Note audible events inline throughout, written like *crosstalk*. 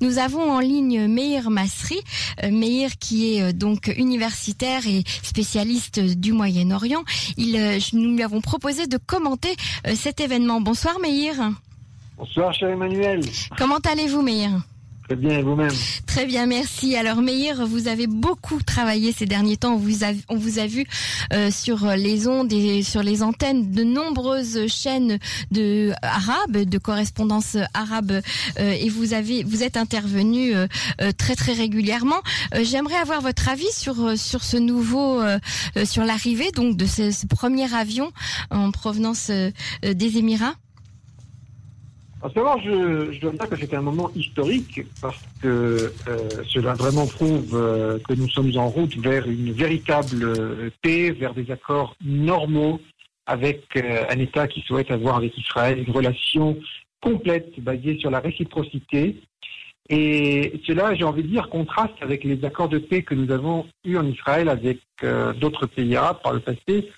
Nous avons en ligne Meir Masri, euh, Meir qui est euh, donc universitaire et spécialiste du Moyen-Orient. Il, euh, nous lui avons proposé de commenter cet événement. Bonsoir Meir. Bonsoir cher Emmanuel. Comment allez-vous Meir? Très bien, vous-même Très bien, merci. Alors Meir, vous avez beaucoup travaillé ces derniers temps. On vous a, on vous a vu euh, sur les ondes et sur les antennes de nombreuses chaînes de arabes, de correspondance arabe, euh, et vous avez, vous êtes intervenu euh, euh, très très régulièrement. Euh, J'aimerais avoir votre avis sur euh, sur ce nouveau, sur l'arrivée donc de ce, ce premier avion en provenance des Émirats. En ce je, je dois dire que c'est un moment historique parce que euh, cela vraiment prouve euh, que nous sommes en route vers une véritable euh, paix, vers des accords normaux avec euh, un État qui souhaite avoir avec Israël une relation complète basée sur la réciprocité. Et cela, j'ai envie de dire, contraste avec les accords de paix que nous avons eus en Israël avec d'autres pays arabes par le passé,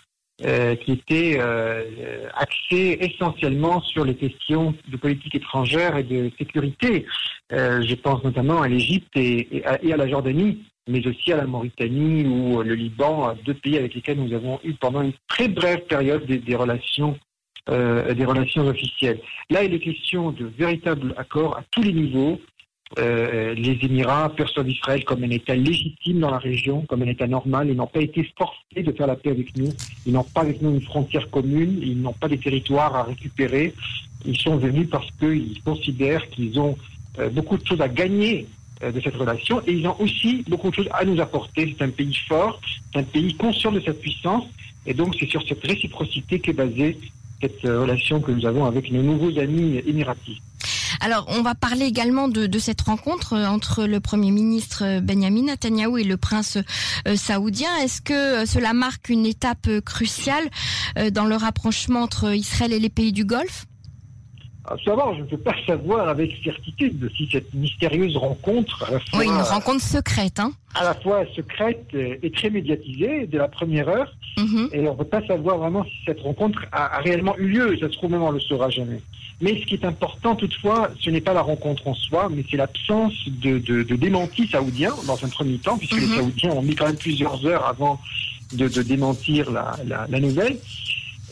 euh, qui étaient euh, axés essentiellement sur les questions de politique étrangère et de sécurité. Euh, je pense notamment à l'Égypte et, à, la Jordanie, mais aussi à la Mauritanie ou le Liban, deux pays avec lesquels nous avons eu pendant une très brève période des, des relations euh, des relations officielles. Là, il est question de véritables accords à tous les niveaux. Euh, les Émirats perçoivent Israël comme un État légitime dans la région, comme un État normal. Ils n'ont pas été forcés de faire la paix avec nous. Ils n'ont pas avec nous une frontière commune. Ils n'ont pas des territoires à récupérer. Ils sont venus parce qu'ils considèrent qu'ils ont euh, beaucoup de choses à gagner euh, de cette relation et ils ont aussi beaucoup de choses à nous apporter. C'est un pays fort, c'est un pays conscient de sa puissance et donc c'est sur cette réciprocité qu'est basée cette relation que nous avons avec nos nouveaux amis émiratis. Alors, on va parler également de, cette rencontre euh, entre le Premier ministre euh, Benjamin Netanyahu et le prince euh, saoudien. Est-ce que cela marque une étape cruciale dans le rapprochement entre Israël et les pays du Golfe? À savoir, je ne peux pas savoir avec certitude si cette mystérieuse rencontre, à la fois, Oui, une rencontre secrète. Hein à la fois secrète euh, et très médiatisée dès la première heure, Mhm. et on ne peut pas savoir vraiment si cette rencontre a, a réellement eu lieu. Ça se trouve même on ne le saura jamais. Mais ce qui est important toutefois, ce n'est pas la rencontre en soi, mais c'est l'absence de, de, de démenti saoudien dans un premier temps, puisque Mhm. les Saoudiens ont mis quand même plusieurs heures avant de, de démentir la, la, la nouvelle.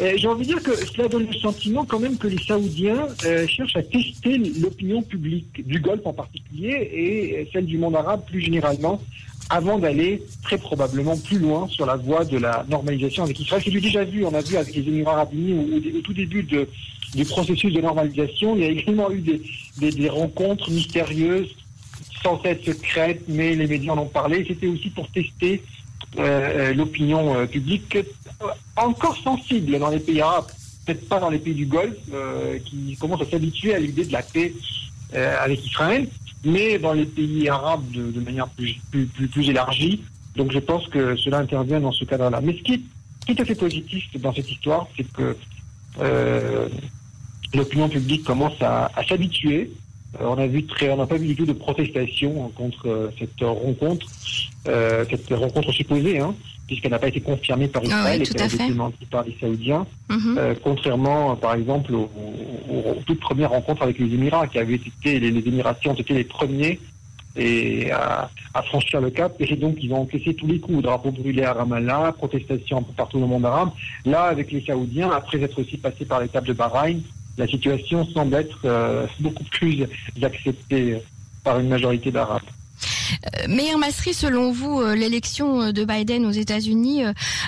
Et J'ai envie de dire que cela donne le sentiment quand même que les Saoudiens euh, cherchent à tester l'opinion publique du Golfe en particulier et celle du monde arabe plus généralement avant d'aller très probablement plus loin sur la voie de la normalisation avec Israël. C'est du déjà vu, on a vu avec les Émirats arabes unis au, tout début de, du processus de normalisation, il y a également eu des, rencontres mystérieuses, sans être secrètes, mais les médias en ont parlé. C'était aussi pour tester euh, euh, l'opinion euh, publique, euh, encore sensible dans les pays arabes, peut-être pas dans les pays du Golfe, euh, qui commencent à s'habituer à l'idée de la paix euh, avec Israël, mais dans les pays arabes de, de manière plus, plus, plus, plus élargie. Donc je pense que cela intervient dans ce cadre-là. Mais ce qui est tout à fait positif dans cette histoire, c'est que euh, l'opinion publique commence à, à s'habituer. Euh, on a vu très, on n'a pas vu du tout de protestation contre euh, cette rencontre, euh, cette rencontre supposée, hein, puisqu'elle n'a pas été confirmée par Ah Israël oui, et qu'elle a été par les Saoudiens. Mhm. Euh, contrairement, par exemple, aux, aux- aux toutes premières rencontres avec les Émirats, qui avaient été, les, les Émiratis ont été les premiers et à, à franchir le cap. Et donc, ils ont encaissé tous les coups. Drapeau brûlé à Ramallah, protestation un peu partout dans le monde arabe. Là, avec les Saoudiens, après être aussi passé par l'étape de Bahreïn, la situation semble être euh, beaucoup plus acceptée par une majorité d'Arabes. Euh, Meir Masri, selon vous, euh, l'élection euh, de Biden aux États-Unis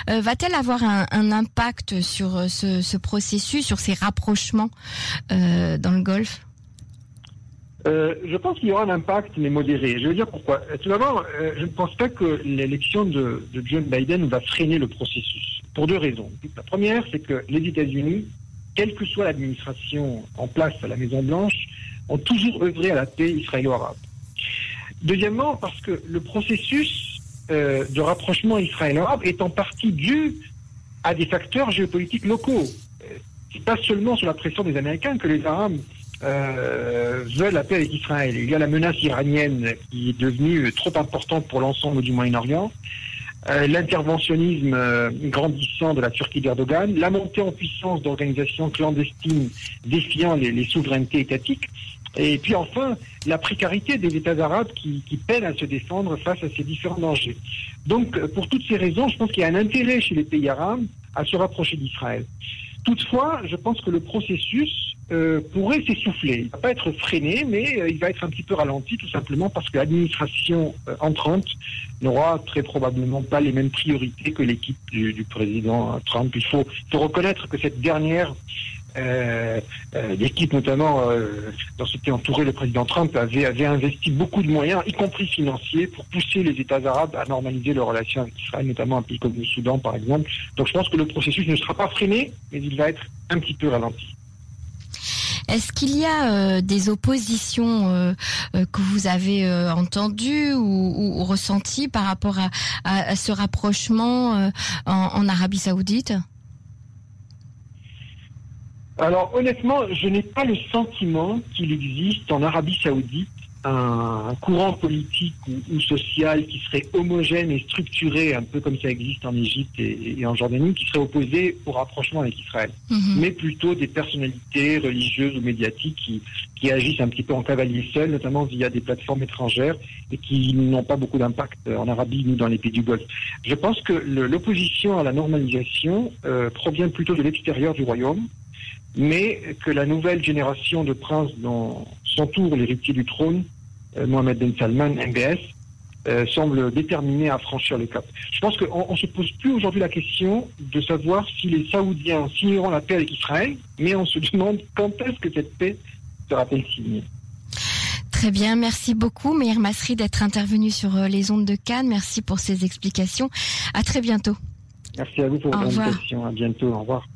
va-t-elle avoir un, impact sur ce, ce processus, sur ces rapprochements dans le Golfe? Je pense qu'il y aura un impact, mais modéré. Je veux dire pourquoi. Tout d'abord, je ne pense pas que l'élection de, de John Biden va freiner le processus, pour deux raisons. La première, c'est que les États-Unis, quelle que soit l'administration en place à la Maison-Blanche, ont toujours œuvré à la paix israélo-arabe. Deuxièmement, parce que le processus euh, de rapprochement israélo-arabe est en partie dû à des facteurs géopolitiques locaux. Euh, C'est pas seulement sur la pression des Américains que les Arabes euh, veulent la paix avec Israël. Il y a la menace iranienne qui est devenue trop importante pour l'ensemble du Moyen-Orient, euh, l'interventionnisme euh, grandissant de la Turquie d'Erdogan, la montée en puissance d'organisations clandestines défiant les, souverainetés étatiques. Et puis enfin, la précarité des États arabes qui, qui, peinent à se défendre face à ces différents dangers. Donc, pour toutes ces raisons, je pense qu'il y a un intérêt chez les pays arabes à se rapprocher d'Israël. Toutefois, je pense que le processus euh, pourrait s'essouffler. Il va pas être freiné, mais euh, il va être un petit peu ralenti, tout simplement parce que l'administration euh, entrante n'aura très probablement pas les mêmes priorités que l'équipe du, du, président Trump. Il faut, faut reconnaître que cette dernière euh, euh, l'équipe notamment euh, dans ce qui entourait le président Trump avait, investi beaucoup de moyens, y compris financiers, pour pousser les États arabes à normaliser leurs relations avec Israël, notamment un pays comme le Soudan par exemple. Donc je pense que le processus ne sera pas freiné, mais il va être un petit peu ralenti. Est-ce qu'il y a euh, des oppositions que vous avez entendues ou, ressenties par rapport à, ce rapprochement en, en Arabie saoudite? Alors honnêtement, je n'ai pas le sentiment qu'il existe en Arabie saoudite un, courant politique ou, ou, social qui serait homogène et structuré, un peu comme ça existe en Égypte et, et en Jordanie, qui serait opposé au rapprochement avec Israël, mm -hmm. mais plutôt des personnalités religieuses ou médiatiques qui, qui agissent un petit peu en cavalier seul, notamment via des plateformes étrangères et qui n'ont pas beaucoup d'impact en Arabie ni dans les pays du Golfe. Je pense que l'opposition à la normalisation euh, provient plutôt de l'extérieur du royaume mais que la nouvelle génération de princes dont s'entoure l'héritier du trône, euh, Mohamed Ben Salman, MBS, euh, semble déterminé à franchir le cap. Je pense qu'on ne se pose plus aujourd'hui la question de savoir si les Saoudiens signeront la paix avec Israël, mais on se *laughs* demande quand est-ce que cette paix sera-t-elle signée. Très bien, merci beaucoup Meir Masri d'être intervenu sur les ondes de Cannes. Merci pour ces explications. À très bientôt. Merci à vous pour votre invitation. À bientôt. Au revoir.